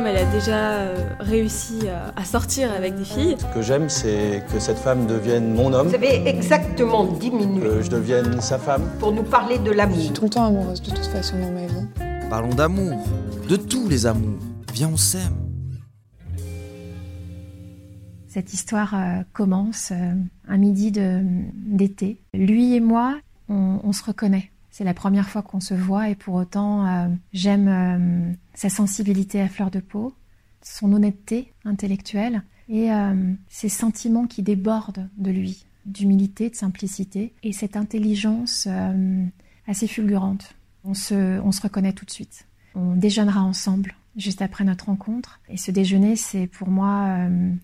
comme elle a déjà euh, réussi à, sortir avec des filles. Ce que j'aime, c'est que cette femme devienne mon homme. Vous avez exactement 10 minutes. Que je devienne sa femme. Pour nous parler de l'amour. Je suis tout le temps amoureuse de toute façon dans ma vie. Parlons d'amour, de tous les amours. Viens, on s'aime. Cette histoire euh, commence euh, un midi d'été. Lui et moi, on se reconnaît. C'est la première fois qu'on se voit et pour autant, euh, j'aime euh, sa sensibilité à fleur de peau, son honnêteté intellectuelle et euh, ses sentiments qui débordent de lui, d'humilité, de simplicité et cette intelligence assez fulgurante. On se, on se reconnaît tout de suite. On déjeunera ensemble juste après notre rencontre et ce déjeuner, c'est pour moi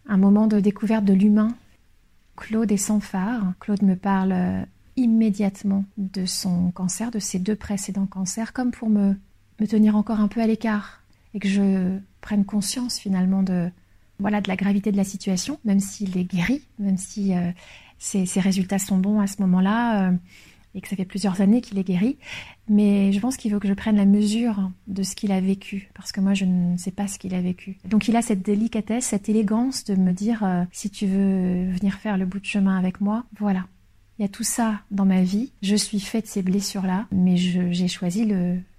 un moment de découverte de l'humain. Claude est sans phare. Claude me parle immédiatement de son cancer, de ses deux précédents cancers, comme pour me, me tenir encore un peu à l'écart et que je prenne conscience finalement de, voilà, de la gravité de la situation, même s'il est guéri, même si euh, ses, résultats sont bons à ce moment-là, euh, et que ça fait plusieurs années qu'il est guéri. Mais je pense qu'il veut que je prenne la mesure de ce qu'il a vécu, parce que moi, je ne sais pas ce qu'il a vécu. Donc il a cette délicatesse, cette élégance de me dire, euh, si tu veux venir faire le bout de chemin avec moi, voilà, il y a tout ça dans ma vie. Je suis faite de ces blessures-là, mais j'ai choisi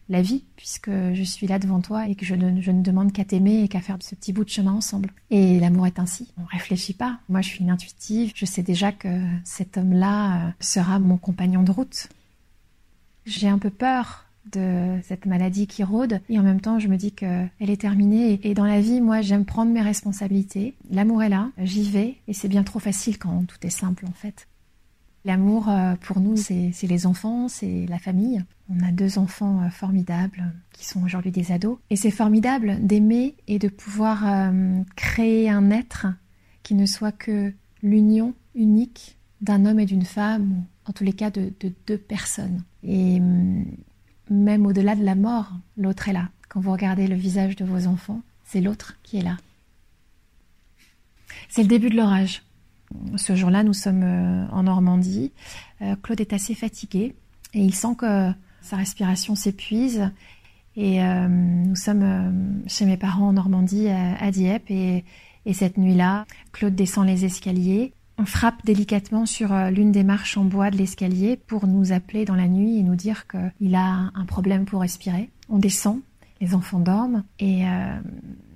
la vie, puisque je suis là devant toi et que je ne, ne demande qu'à t'aimer et qu'à faire ce petit bout de chemin ensemble. Et l'amour est ainsi. On réfléchit pas. Moi, je suis une intuitive. Je sais déjà que cet homme-là euh, sera mon compagnon de route. J'ai un peu peur de cette maladie qui rôde et en même temps je me dis qu'elle est terminée et dans la vie moi j'aime prendre mes responsabilités l'amour est là j'y vais et c'est bien trop facile quand tout est simple en fait L'amour, euh, pour nous, c'est les enfants, c'est la famille. On a deux enfants euh, formidables qui sont aujourd'hui des ados. Et c'est formidable d'aimer et de pouvoir euh, créer un être qui ne soit que l'union unique d'un homme et d'une femme, ou en tous les cas de, deux personnes. Et mm, même au-delà de la mort, l'autre est là. Quand vous regardez le visage de vos enfants, c'est l'autre qui est là. C'est le début de l'orage. Ce jour-là, nous sommes euh, en Normandie. Euh, Claude est assez fatigué et il sent que sa respiration s'épuise. Et euh, nous sommes chez mes parents en Normandie, à, Dieppe. Et, cette nuit-là, Claude descend les escaliers. On frappe délicatement sur l'une des marches en bois de l'escalier pour nous appeler dans la nuit et nous dire qu'il a un problème pour respirer. On descend, les enfants dorment et,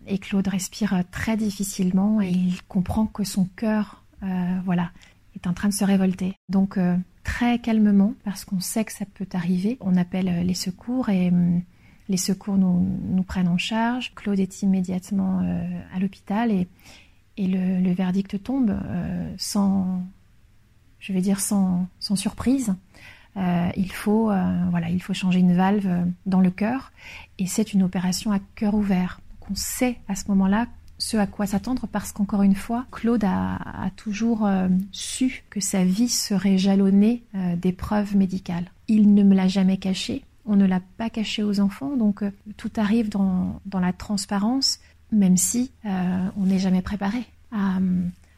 et Claude respire très difficilement et il comprend que son cœur voilà, est en train de se révolter. Donc euh, très calmement, parce qu'on sait que ça peut arriver, on appelle euh, les secours et hum, les secours nous, prennent en charge. Claude est immédiatement à l'hôpital et, le, verdict tombe sans, je vais dire sans, sans surprise. il faut voilà, il faut changer une valve dans le cœur et c'est une opération à cœur ouvert. Donc on sait à ce moment-là ce à quoi s'attendre parce qu'encore une fois, Claude a, toujours euh, su que sa vie serait jalonnée euh, d'épreuves médicales. Il ne me l'a jamais caché, on ne l'a pas caché aux enfants, donc euh, tout arrive dans, la transparence, même si on n'est jamais préparé à,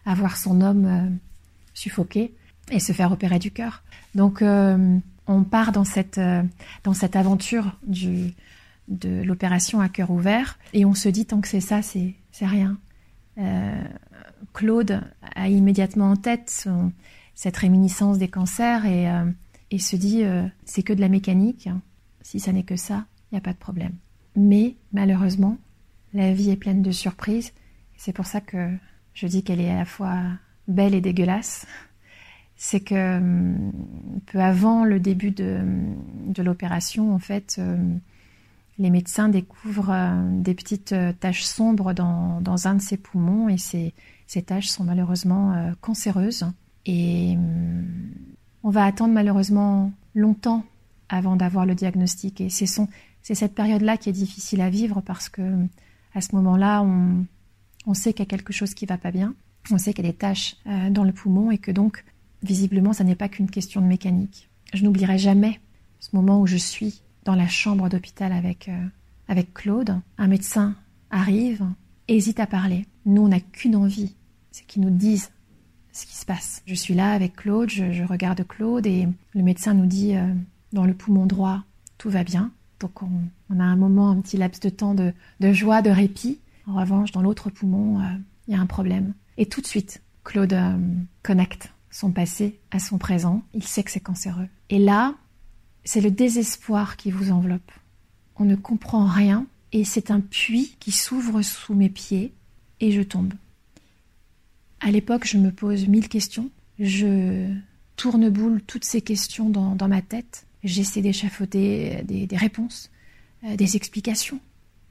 à, voir son homme suffoquer et se faire opérer du cœur. Donc on part dans cette, dans cette aventure du, de l'opération à cœur ouvert et on se dit tant que c'est ça, c'est rien. Euh, Claude a immédiatement en tête cette réminiscence des cancers et, euh, se dit euh, c'est que de la mécanique. Si ça n'est que ça, il n'y a pas de problème. Mais malheureusement, la vie est pleine de surprises. C'est pour ça que je dis qu'elle est à la fois belle et dégueulasse. C'est que peu avant le début de, de l'opération, en fait, les médecins découvrent euh, des petites euh, taches sombres dans, un de ses poumons et ces, ces taches sont malheureusement euh, cancéreuses. Et on va attendre malheureusement longtemps avant d'avoir le diagnostic. Et c'est, c'est cette période-là qui est difficile à vivre parce que à ce moment-là, on, on sait qu'il y a quelque chose qui va pas bien. On sait qu'il y a des taches dans le poumon et que donc, visiblement, ça n'est pas qu'une question de mécanique. Je n'oublierai jamais ce moment où je suis dans la chambre d'hôpital avec, euh, avec Claude. Un médecin arrive, hésite à parler. Nous, on n'a qu'une envie, c'est qu'ils nous disent ce qui se passe. Je suis là avec Claude, je, regarde Claude et le médecin nous dit euh, dans le poumon droit, tout va bien. Donc on, a un moment, un petit laps de temps de, joie, de répit. En revanche, dans l'autre poumon, euh, il y a un problème. Et tout de suite, Claude connecte son passé à son présent. Il sait que c'est cancéreux. Et là, c'est le désespoir qui vous enveloppe. On ne comprend rien et c'est un puits qui s'ouvre sous mes pieds et je tombe. À l'époque, je me pose mille questions. Je tourne boule toutes ces questions dans, ma tête. J'essaie d'échafauder des, des, réponses, euh, des explications.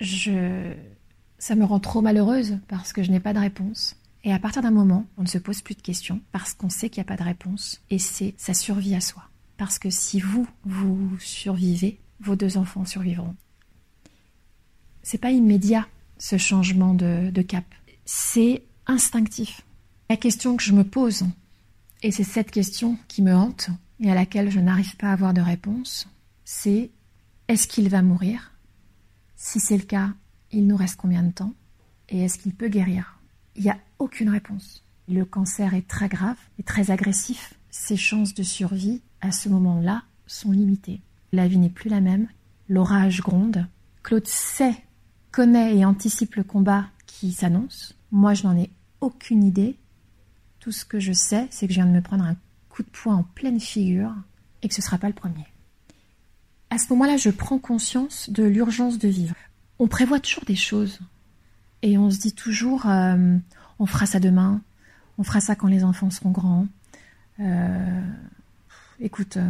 Je... Ça me rend trop malheureuse parce que je n'ai pas de réponse. Et à partir d'un moment, on ne se pose plus de questions parce qu'on sait qu'il n'y a pas de réponse et c'est sa survie à soi. Parce que si vous, vous survivez, vos deux enfants survivront. C'est pas immédiat ce changement de, de cap. C'est instinctif. La question que je me pose, et c'est cette question qui me hante et à laquelle je n'arrive pas à avoir de réponse, c'est est-ce qu'il va mourir? Si c'est le cas, il nous reste combien de temps? Et est-ce qu'il peut guérir? Il n'y a aucune réponse. Le cancer est très grave et très agressif. Ses chances de survie, à ce moment-là, sont limitées. La vie n'est plus la même. L'orage gronde. Claude sait, connaît et anticipe le combat qui s'annonce. Moi, je n'en ai aucune idée. Tout ce que je sais, c'est que je viens de me prendre un coup de poing en pleine figure et que ce ne sera pas le premier. À ce moment-là, je prends conscience de l'urgence de vivre. On prévoit toujours des choses et on se dit toujours euh, on fera ça demain, on fera ça quand les enfants seront grands. Euh, écoute, euh,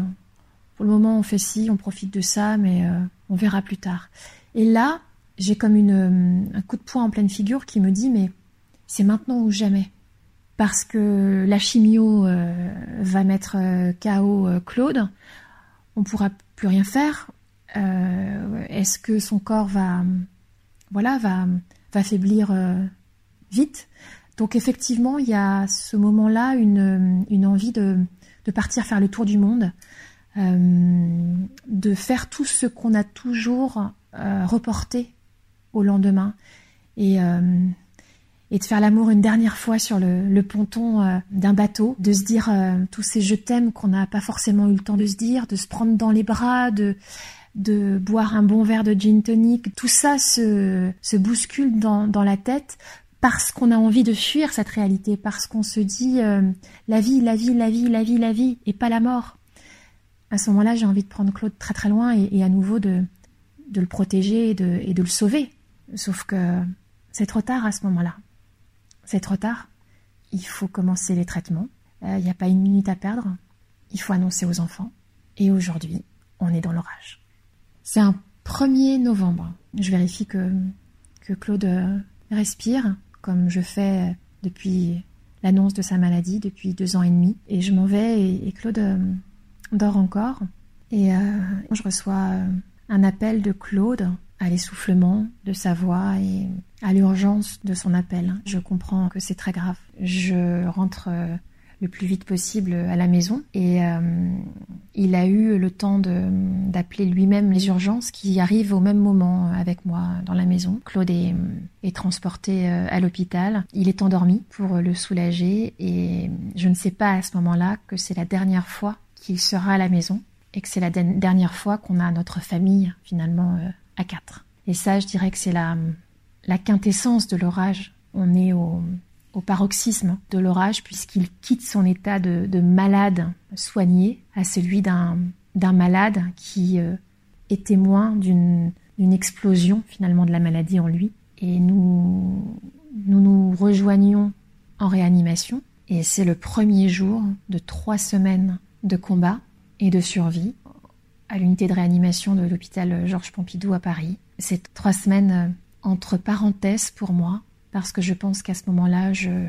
pour le moment on fait ci, on profite de ça, mais euh, on verra plus tard. Et là, j'ai comme une, un coup de poing en pleine figure qui me dit mais c'est maintenant ou jamais. Parce que la chimio va mettre KO Claude, on pourra plus rien faire. Est-ce que son corps va, voilà, va, va faiblir vite? Donc effectivement, il y a ce moment-là une, envie de, partir faire le tour du monde, de faire tout ce qu'on a toujours reporté au lendemain. Et et de faire l'amour une dernière fois sur le, ponton euh, d'un bateau, de se dire euh, tous ces je t'aime qu'on n'a pas forcément eu le temps de se dire, de se prendre dans les bras, de boire un bon verre de gin tonic, tout ça se, bouscule dans la tête parce qu'on a envie de fuir cette réalité, parce qu'on se dit euh, la vie, la vie, la vie, la vie, la vie, et pas la mort. À ce moment-là, j'ai envie de prendre Claude très très loin et, à nouveau de, le protéger et de, le sauver. Sauf que c'est trop tard à ce moment-là. C'est trop tard. Il faut commencer les traitements. Il euh, n'y a pas une minute à perdre. Il faut annoncer aux enfants. Et aujourd'hui, on est dans l'orage. C'est un 1er novembre. Je vérifie que, que Claude euh, respire, comme je fais depuis l'annonce de sa maladie, depuis deux ans et demi. Et je m'en vais et, Claude euh, dort encore. Et euh, je reçois un appel de Claude à l'essoufflement de sa voix et à l'urgence de son appel. Je comprends que c'est très grave. Je rentre euh, le plus vite possible à la maison et euh, il a eu le temps d'appeler lui-même les urgences qui arrivent au même moment avec moi dans la maison. Claude est, transporté euh, à l'hôpital. Il est endormi pour le soulager et je ne sais pas à ce moment-là que c'est la dernière fois qu'il sera à la maison et que c'est la dernière fois qu'on a notre famille finalement euh, à quatre. Et ça, je dirais que c'est la quintessence de l'orage. On est au, au paroxysme de l'orage puisqu'il quitte son état de, de, malade soigné à celui d'un malade qui euh, est témoin d'une explosion finalement de la maladie en lui. Et nous nous, nous rejoignons en réanimation et c'est le premier jour de trois semaines de combat et de survie à l'unité de réanimation de l'hôpital Georges Pompidou à Paris. C'est trois semaines entre parenthèses pour moi, parce que je pense qu'à ce moment-là, je,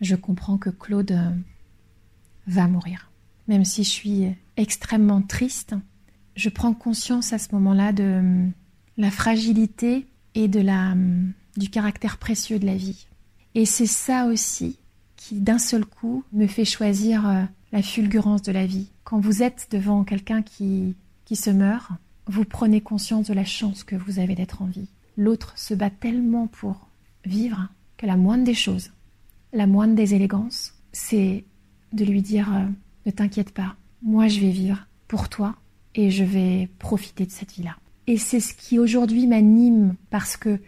je comprends que Claude va mourir. Même si je suis extrêmement triste, je prends conscience à ce moment-là de la fragilité et de la, du caractère précieux de la vie. Et c'est ça aussi qui, d'un seul coup, me fait choisir la fulgurance de la vie. Quand vous êtes devant quelqu'un qui qui se meurt, vous prenez conscience de la chance que vous avez d'être en vie. L'autre se bat tellement pour vivre que la moindre des choses, la moindre des élégances, c'est de lui dire euh, ne t'inquiète pas, moi je vais vivre pour toi et je vais profiter de cette vie-là. Et c'est ce qui aujourd'hui m'anime parce que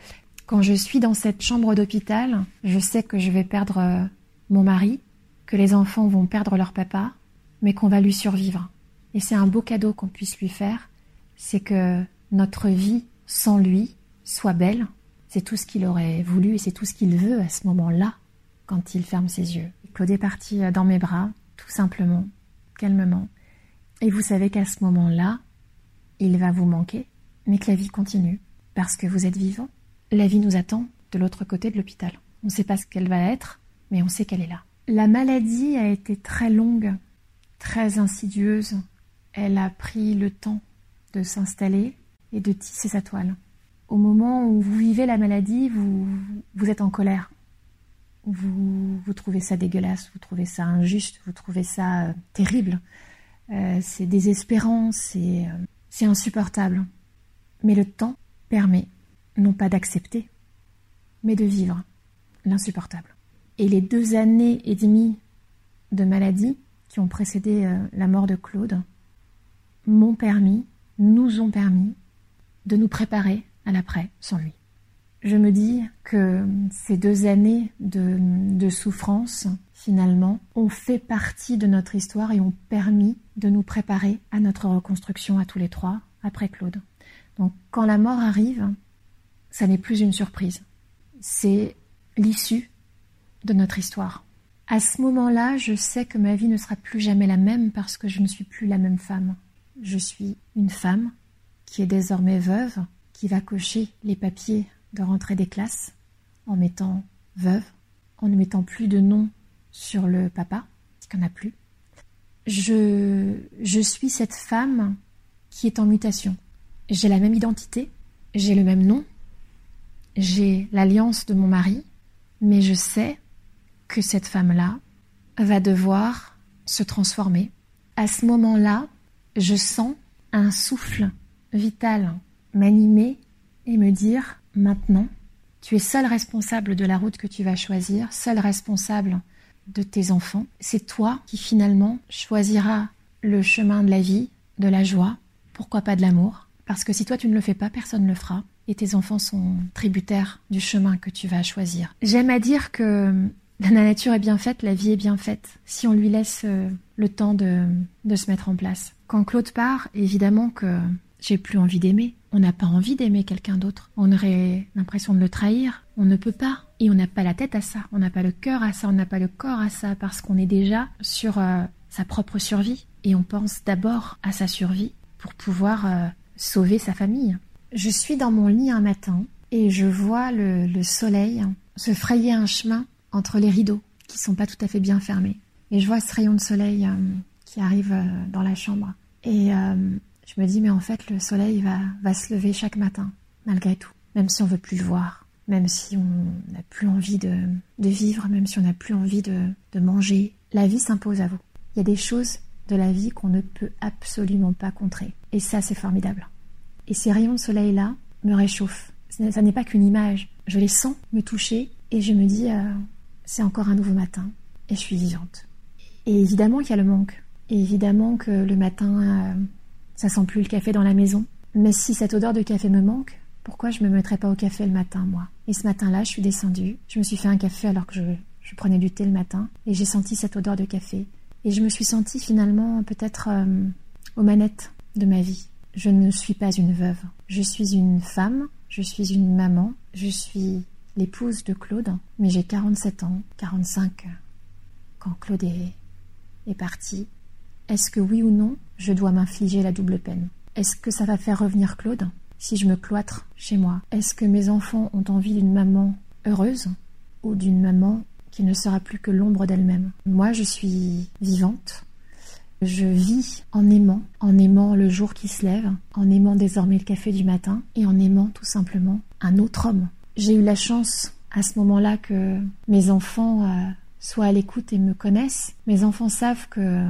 Quand je suis dans cette chambre d'hôpital, je sais que je vais perdre euh, mon mari, que les enfants vont perdre leur papa, mais qu'on va lui survivre. Et c'est un beau cadeau qu'on puisse lui faire, c'est que notre vie sans lui soit belle. C'est tout ce qu'il aurait voulu et c'est tout ce qu'il veut à ce moment-là, quand il ferme ses yeux. Claude est parti euh, dans mes bras, tout simplement, calmement. Et vous savez qu'à ce moment-là, il va vous manquer, mais que la vie continue, parce que vous êtes vivant. La vie nous attend de l'autre côté de l'hôpital. On ne sait pas ce qu'elle va être, mais on sait qu'elle est là. La maladie a été très longue, très insidieuse. Elle a pris le temps de s'installer et de tisser sa toile. Au moment où vous vivez la maladie, vous, êtes en colère. Vous, trouvez ça dégueulasse, vous trouvez ça injuste, vous trouvez ça euh, terrible. Euh, c'est désespérant, c'est euh, c'est insupportable. Mais le temps permet non pas d'accepter, mais de vivre l'insupportable. Et les deux années et demie de maladie qui ont précédé la mort de Claude m'ont permis, nous ont permis, de nous préparer à l'après sans lui. Je me dis que ces deux années de, souffrance, finalement, ont fait partie de notre histoire et ont permis de nous préparer à notre reconstruction à tous les trois après Claude. Donc quand la mort arrive, ça n'est plus une surprise. C'est l'issue de notre histoire. À ce moment-là, je sais que ma vie ne sera plus jamais la même parce que je ne suis plus la même femme. Je suis une femme qui est désormais veuve, qui va cocher les papiers de rentrée des classes en mettant veuve, en ne mettant plus de nom sur le papa, parce qu'il n'y en a plus. Je, je suis cette femme qui est en mutation. J'ai la même identité, j'ai le même nom, j'ai l'alliance de mon mari, mais je sais que cette femme-là va devoir se transformer. À ce moment-là, je sens un souffle vital m'animer et me dire maintenant, tu es seul responsable de la route que tu vas choisir, seul responsable de tes enfants. C'est toi qui finalement choisiras le chemin de la vie, de la joie, pourquoi pas de l'amour. Parce que si toi tu ne le fais pas, personne ne le fera et tes enfants sont tributaires du chemin que tu vas choisir. J'aime à dire que la nature est bien faite, la vie est bien faite, si on lui laisse euh, le temps de, de se mettre en place. Quand Claude part, évidemment que j'ai plus envie d'aimer. On n'a pas envie d'aimer quelqu'un d'autre. On aurait l'impression de le trahir. On ne peut pas. Et on n'a pas la tête à ça. On n'a pas le cœur à ça. On n'a pas le corps à ça parce qu'on est déjà sur euh, sa propre survie. Et on pense d'abord à sa survie pour pouvoir euh, sauver sa famille. Je suis dans mon lit un matin et je vois le, soleil se frayer un chemin entre les rideaux qui sont pas tout à fait bien fermés. Et je vois ce rayon de soleil euh, qui arrive dans la chambre. Et je me dis, mais en fait, le soleil va, se lever chaque matin, malgré tout. Même si on veut plus le voir, même si on n'a plus envie de, vivre, même si on n'a plus envie de, de manger. La vie s'impose à vous. Il y a des choses de la vie qu'on ne peut absolument pas contrer. Et ça, c'est formidable. Et ces rayons de soleil-là me réchauffent. Ça n'est pas qu'une image. Je les sens me toucher et je me dis, euh, c'est encore un nouveau matin et je suis vivante. Et évidemment qu'il y a le manque. Et évidemment que le matin, euh, ça sent plus le café dans la maison. Mais si cette odeur de café me manque, pourquoi je me mettrais pas au café le matin, moi? Et ce matin-là, je suis descendue. Je me suis fait un café alors que je, prenais du thé le matin. Et j'ai senti cette odeur de café. Et je me suis sentie finalement peut-être euh, aux manettes de ma vie. Je ne suis pas une veuve. Je suis une femme, je suis une maman, je suis l'épouse de Claude, mais j'ai 47 ans, 45 quand Claude est parti. Est-ce que oui ou non, je dois m'infliger la double peine Est-ce que ça va faire revenir Claude? Si je me cloître chez moi Est-ce que mes enfants ont envie d'une maman heureuse ou d'une maman qui ne sera plus que l'ombre d'elle-même? Moi, je suis vivante, je vis en aimant, en aimant le jour qui se lève, en aimant désormais le café du matin et en aimant tout simplement un autre homme. J'ai eu la chance à ce moment-là que mes enfants euh, soient à l'écoute et me connaissent. Mes enfants savent que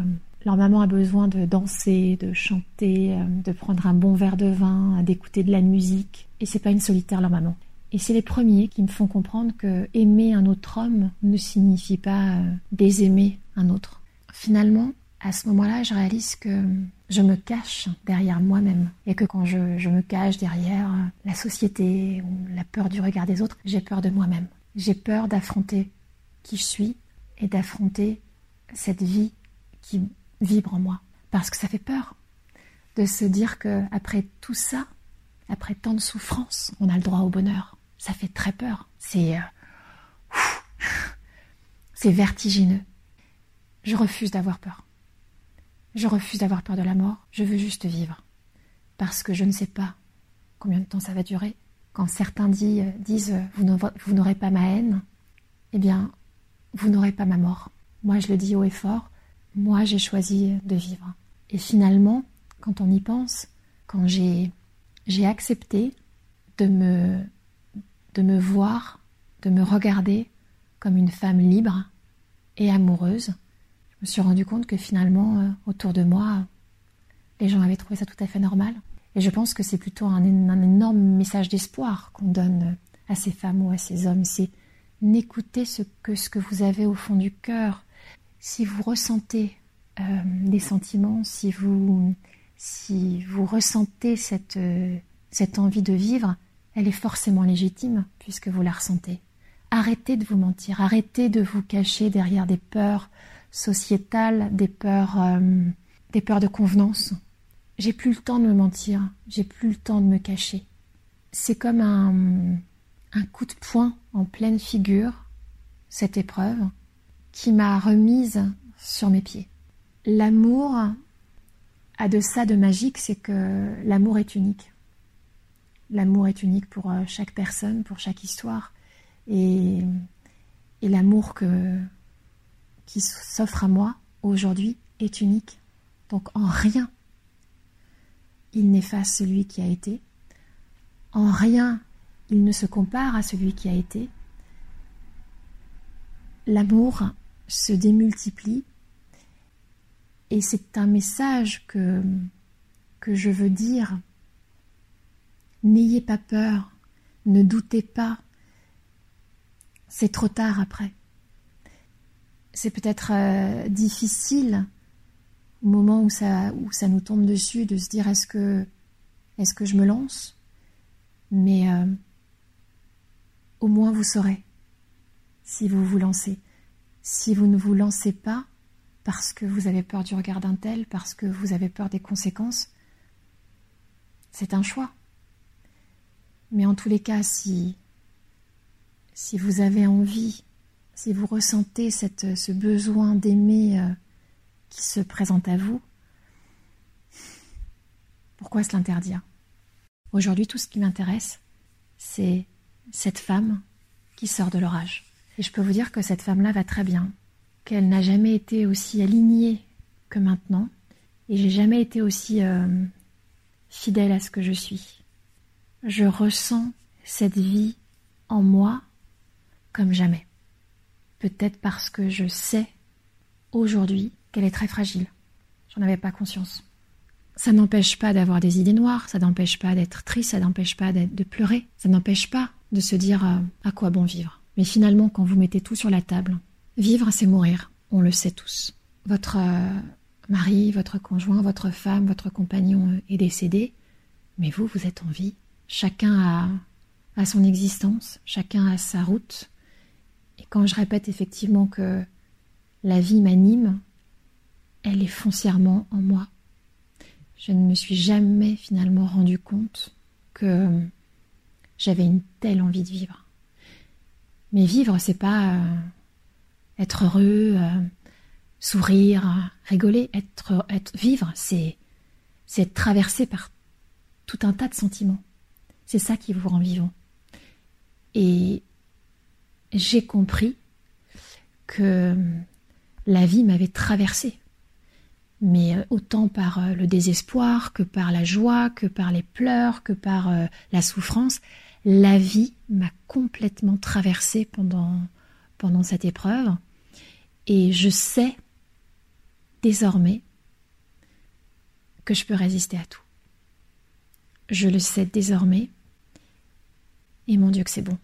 leur maman a besoin de danser, de chanter, euh, de prendre un bon verre de vin, d'écouter de la musique. Et c'est pas une solitaire leur maman. Et c'est les premiers qui me font comprendre que aimer un autre homme ne signifie pas euh, désaimer un autre. Finalement, à ce moment-là, je réalise que je me cache derrière moi-même et que quand je, je, me cache derrière la société ou la peur du regard des autres, j'ai peur de moi-même. J'ai peur d'affronter qui je suis et d'affronter cette vie qui vibre en moi. Parce que ça fait peur de se dire que après tout ça, après tant de souffrance, on a le droit au bonheur. Ça fait très peur. C'est euh, c'est vertigineux. Je refuse d'avoir peur. Je refuse d'avoir peur de la mort. Je veux juste vivre. Parce que je ne sais pas combien de temps ça va durer. Quand certains disent, disent vous n'aurez pas ma haine, eh bien, vous n'aurez pas ma mort. Moi, je le dis haut et fort, moi, j'ai choisi de vivre. Et finalement, quand on y pense, quand j'ai, accepté de me, voir, de me regarder comme une femme libre et amoureuse, je me suis rendu compte que finalement, euh, autour de moi, les gens avaient trouvé ça tout à fait normal. Et je pense que c'est plutôt un, un énorme message d'espoir qu'on donne à ces femmes ou à ces hommes. C'est n'écoutez ce que, ce que vous avez au fond du cœur. Si vous ressentez euh, des sentiments, si vous, si vous ressentez cette, euh, cette envie de vivre, elle est forcément légitime puisque vous la ressentez. Arrêtez de vous mentir, arrêtez de vous cacher derrière des peurs sociétales, des peurs, euh, des peurs de convenance. J'ai plus le temps de me mentir, j'ai plus le temps de me cacher. C'est comme un, un coup de poing en pleine figure, cette épreuve, qui m'a remise sur mes pieds. L'amour a de ça de magique, c'est que l'amour est unique. L'amour est unique pour euh, chaque personne, pour chaque histoire. Et, l'amour qui s'offre à moi aujourd'hui est unique. Donc en rien, il n'efface celui qui a été. En rien, il ne se compare à celui qui a été. L'amour se démultiplie et c'est un message que, je veux dire. N'ayez pas peur, ne doutez pas, c'est trop tard après. C'est peut-être euh, difficile au moment où ça, nous tombe dessus de se dire est-ce que, est-ce que je me lance? Mais euh, au moins vous saurez si vous vous lancez. Si vous ne vous lancez pas parce que vous avez peur du regard d'un tel, parce que vous avez peur des conséquences, c'est un choix. Mais en tous les cas, si, si vous avez envie, si vous ressentez ce besoin d'aimer euh, qui se présente à vous, pourquoi se l'interdire? Aujourd'hui, tout ce qui m'intéresse, c'est cette femme qui sort de l'orage. Et je peux vous dire que cette femme-là va très bien, qu'elle n'a jamais été aussi alignée que maintenant, et j'ai jamais été aussi euh, fidèle à ce que je suis. Je ressens cette vie en moi comme jamais. Peut-être parce que je sais aujourd'hui qu'elle est très fragile. J'en avais pas conscience. Ça n'empêche pas d'avoir des idées noires, ça n'empêche pas d'être triste, ça n'empêche pas de pleurer, ça n'empêche pas de se dire euh, à quoi bon vivre. Mais finalement, quand vous mettez tout sur la table, vivre, c'est mourir. On le sait tous. Votre euh, mari, votre conjoint, votre femme, votre compagnon euh, est décédé, mais vous, vous êtes en vie. Chacun a, a son existence, chacun a sa route. Et quand je répète effectivement que la vie m'anime, elle est foncièrement en moi. Je ne me suis jamais finalement rendu compte que j'avais une telle envie de vivre. Mais vivre, c'est pas euh, être heureux, euh, sourire, rigoler. Être, vivre, c'est c'est être traversé par tout un tas de sentiments. C'est ça qui vous rend vivant. Et j'ai compris que la vie m'avait traversé, mais euh, autant par le désespoir que par la joie, que par les pleurs, que par la souffrance la vie m'a complètement traversée pendant, cette épreuve et je sais désormais que je peux résister à tout. Je le sais désormais et mon Dieu que c'est bon.